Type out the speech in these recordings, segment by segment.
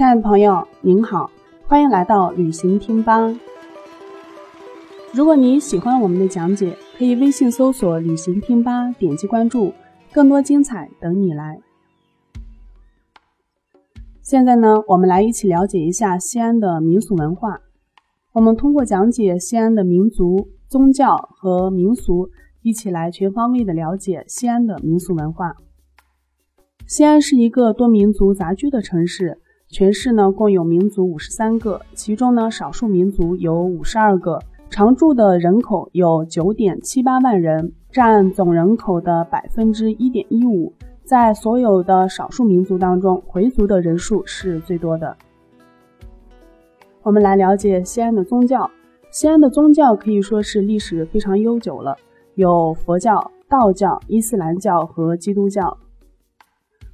亲爱的朋友，您好，欢迎来到旅行听吧。如果你喜欢我们的讲解，可以微信搜索“旅行听吧”，点击关注，更多精彩等你来。现在呢，我们来一起了解一下西安的民俗文化。我们通过讲解西安的民族、宗教和民俗，一起来全方位的了解西安的民俗文化。西安是一个多民族杂居的城市，全市呢共有民族五十三个，其中呢少数民族有五十二个，常住的人口有九点七八万人，占总人口的百分之一点一五。在所有的少数民族当中，回族的人数是最多的。我们来了解西安的宗教。西安的宗教可以说是历史非常悠久了，有佛教、道教、伊斯兰教和基督教。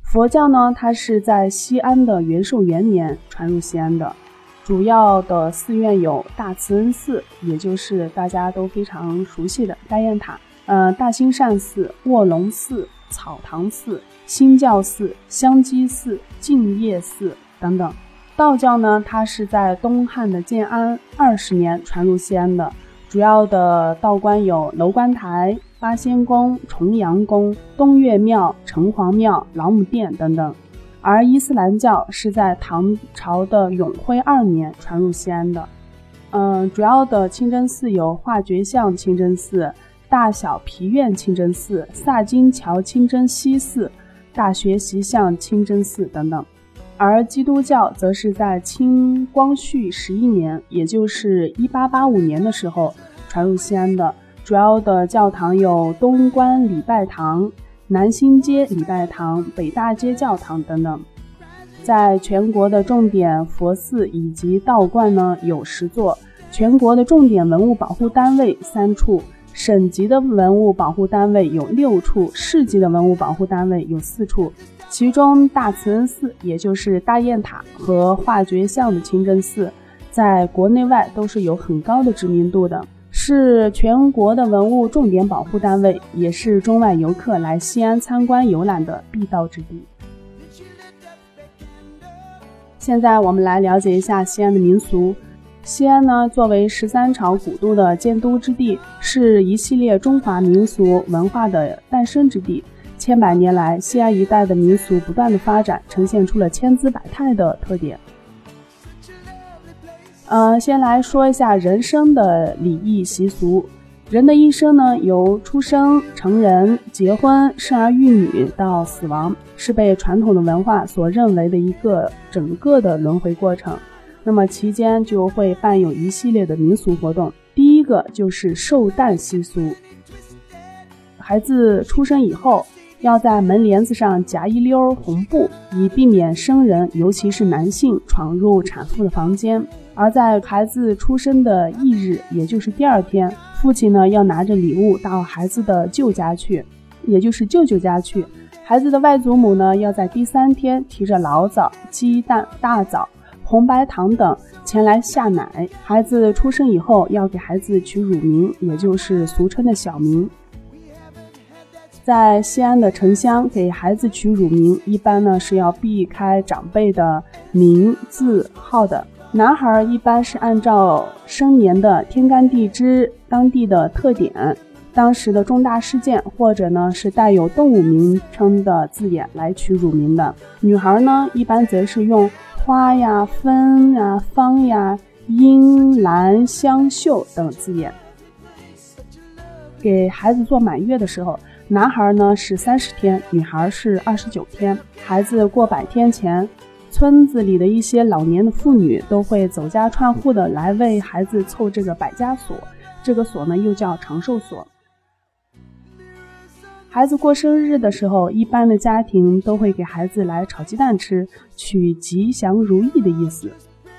佛教呢，它是在西安的元寿元年传入西安的，主要的寺院有大慈恩寺，也就是大家都非常熟悉的大雁塔，呃，大兴善寺、卧龙寺、草堂寺、兴教寺、香积寺、净业寺等等。道教呢，它是在东汉的建安二十年传入西安的，主要的道观有楼观台。八仙宫、重阳宫、东岳庙、城隍庙、老母殿等等，而伊斯兰教是在唐朝的永徽二年传入西安的。嗯，主要的清真寺有化觉巷清真寺、大小皮院清真寺、萨金桥清真西寺、大学习巷清真寺等等。而基督教则是在清光绪十一年，也就是一八八五年的时候传入西安的。主要的教堂有东关礼拜堂、南新街礼拜堂、北大街教堂等等。在全国的重点佛寺以及道观呢有十座，全国的重点文物保护单位三处，省级的文物保护单位有六处，市级的文物保护单位有四处。其中大慈恩寺，也就是大雁塔和化觉巷的清真寺，在国内外都是有很高的知名度的。是全国的文物重点保护单位，也是中外游客来西安参观游览的必到之地。现在我们来了解一下西安的民俗。西安呢，作为十三朝古都的建都之地，是一系列中华民俗文化的诞生之地。千百年来，西安一带的民俗不断的发展，呈现出了千姿百态的特点。呃，先来说一下人生的礼仪习俗。人的一生呢，由出生、成人、结婚、生儿育女到死亡，是被传统的文化所认为的一个整个的轮回过程。那么期间就会伴有一系列的民俗活动。第一个就是寿诞习俗。孩子出生以后。要在门帘子上夹一溜红布，以避免生人，尤其是男性闯入产妇的房间。而在孩子出生的翌日，也就是第二天，父亲呢要拿着礼物到孩子的舅家去，也就是舅舅家去。孩子的外祖母呢要在第三天提着醪糟、鸡蛋、大枣、红白糖等前来下奶。孩子出生以后，要给孩子取乳名，也就是俗称的小名。在西安的城乡给孩子取乳名，一般呢是要避开长辈的名字号的。男孩一般是按照生年的天干地支、当地的特点、当时的重大事件，或者呢是带有动物名称的字眼来取乳名的。女孩呢一般则是用花呀、芬呀、芳呀、樱、兰、香、秀等字眼。给孩子做满月的时候。男孩呢是三十天，女孩是二十九天。孩子过百天前，村子里的一些老年的妇女都会走家串户的来为孩子凑这个百家锁。这个锁呢又叫长寿锁。孩子过生日的时候，一般的家庭都会给孩子来炒鸡蛋吃，取吉祥如意的意思。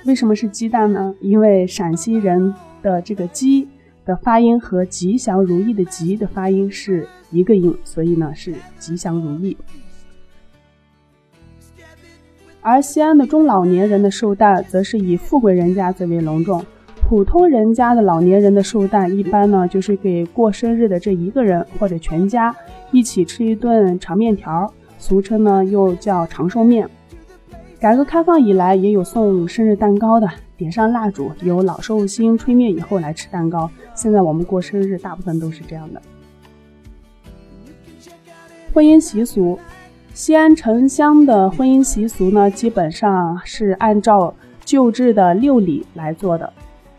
为什么是鸡蛋呢？因为陕西人的这个鸡。的发音和吉祥如意的吉的发音是一个音，所以呢是吉祥如意。而西安的中老年人的寿诞，则是以富贵人家最为隆重。普通人家的老年人的寿诞，一般呢就是给过生日的这一个人或者全家一起吃一顿长面条，俗称呢又叫长寿面。改革开放以来，也有送生日蛋糕的，点上蜡烛，由老寿星吹灭以后来吃蛋糕。现在我们过生日，大部分都是这样的。婚姻习俗，西安城乡的婚姻习俗呢，基本上是按照旧制的六礼来做的，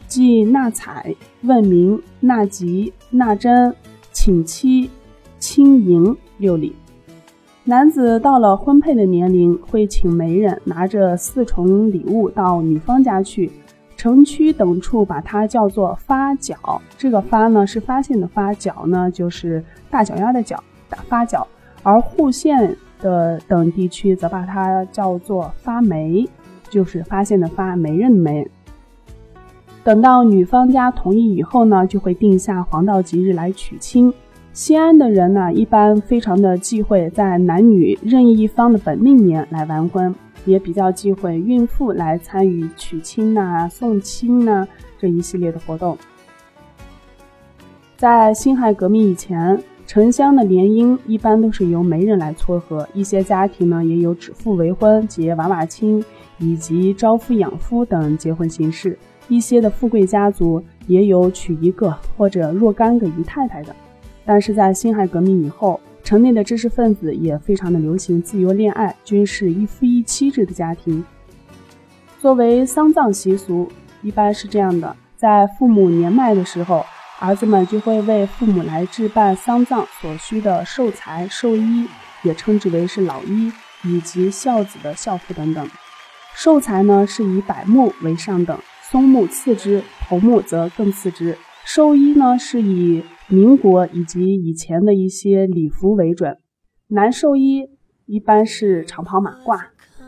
即纳采、问名、纳吉、纳征、请妻、亲迎六礼。男子到了婚配的年龄，会请媒人拿着四重礼物到女方家去，城区等处把它叫做发脚。这个发呢是发现的发，脚呢就是大脚丫的脚，打发脚。而户县的等地区则把它叫做发霉，就是发现的发，媒人的媒。等到女方家同意以后呢，就会定下黄道吉日来娶亲。西安的人呢，一般非常的忌讳在男女任意一方的本命年来完婚，也比较忌讳孕妇来参与娶亲呐、送亲呐这一系列的活动。在辛亥革命以前。城乡的联姻一般都是由媒人来撮合，一些家庭呢也有指腹为婚、结娃娃亲以及招夫养夫等结婚形式。一些的富贵家族也有娶一个或者若干个姨太太的。但是在辛亥革命以后，城内的知识分子也非常的流行自由恋爱，均是一夫一妻制的家庭。作为丧葬习俗，一般是这样的：在父母年迈的时候。儿子们就会为父母来置办丧葬所需的寿材、寿衣，也称之为是老衣，以及孝子的孝服等等。寿材呢是以柏木为上等，松木次之，头木则更次之。寿衣呢是以民国以及以前的一些礼服为准。男寿衣一般是长袍马褂，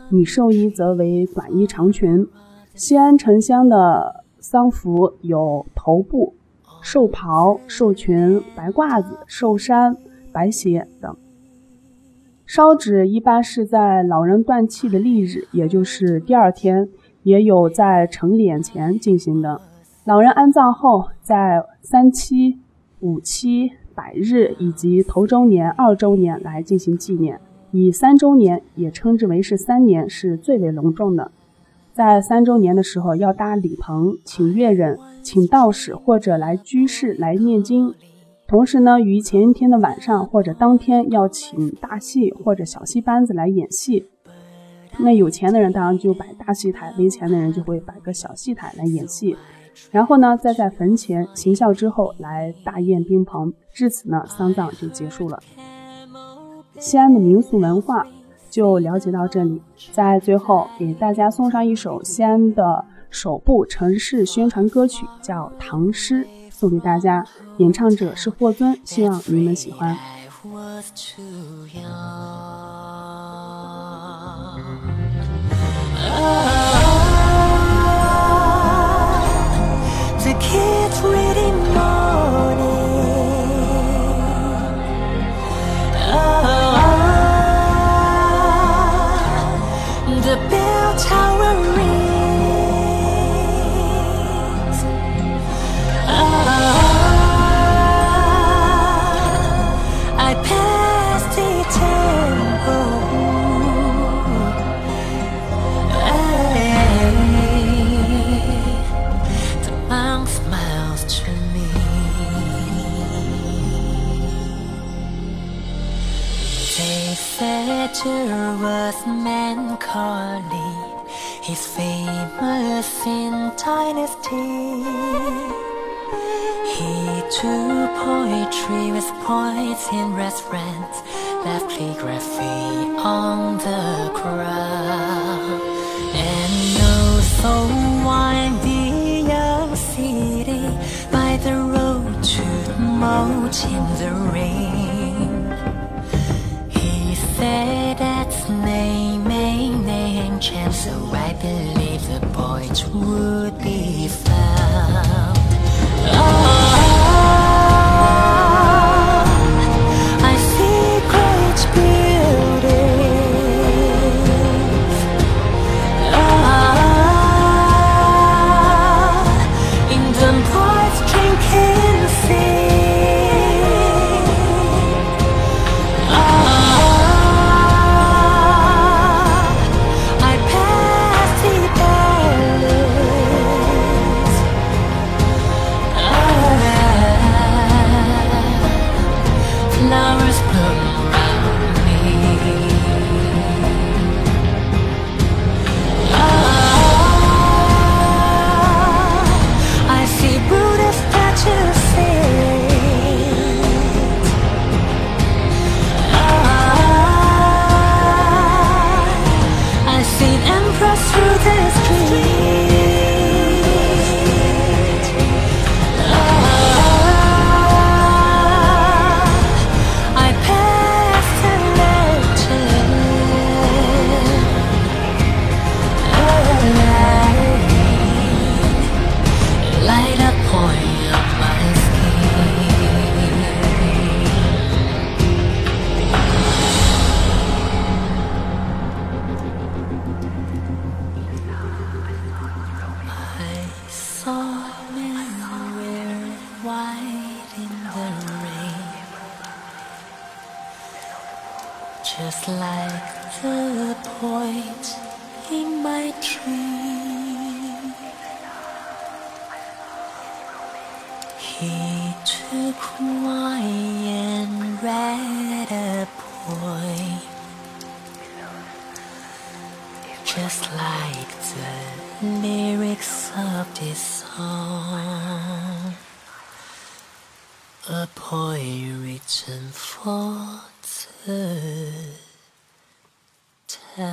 女寿衣则为短衣长裙。西安城乡的丧服有头布。寿袍、寿裙、白褂子、寿衫、白鞋等。烧纸一般是在老人断气的翌日，也就是第二天，也有在成殓前进行的。老人安葬后，在三七、五七、百日以及头周年、二周年来进行纪念。以三周年，也称之为是三年，是最为隆重的。在三周年的时候，要搭礼棚，请乐人，请道士或者来居士来念经。同时呢，于前一天的晚上或者当天要请大戏或者小戏班子来演戏。那有钱的人当然就摆大戏台，没钱的人就会摆个小戏台来演戏。然后呢，再在坟前行孝之后来大宴宾朋，至此呢，丧葬就结束了。西安的民俗文化。就了解到这里，在最后给大家送上一首西安的首部城市宣传歌曲，叫《唐诗》，送给大家，演唱者是霍尊，希望你们喜欢。There was Macaulay, his famous in dynasty. He took poetry with poets in restaurants, left calligraphy on the ground. And also wine the city by the road to moat in the rain say that's name, chance. so I believe the point would be. Just like the point in my dream. He took wine and read a poem, just like the lyrics of this song a poem written for the town.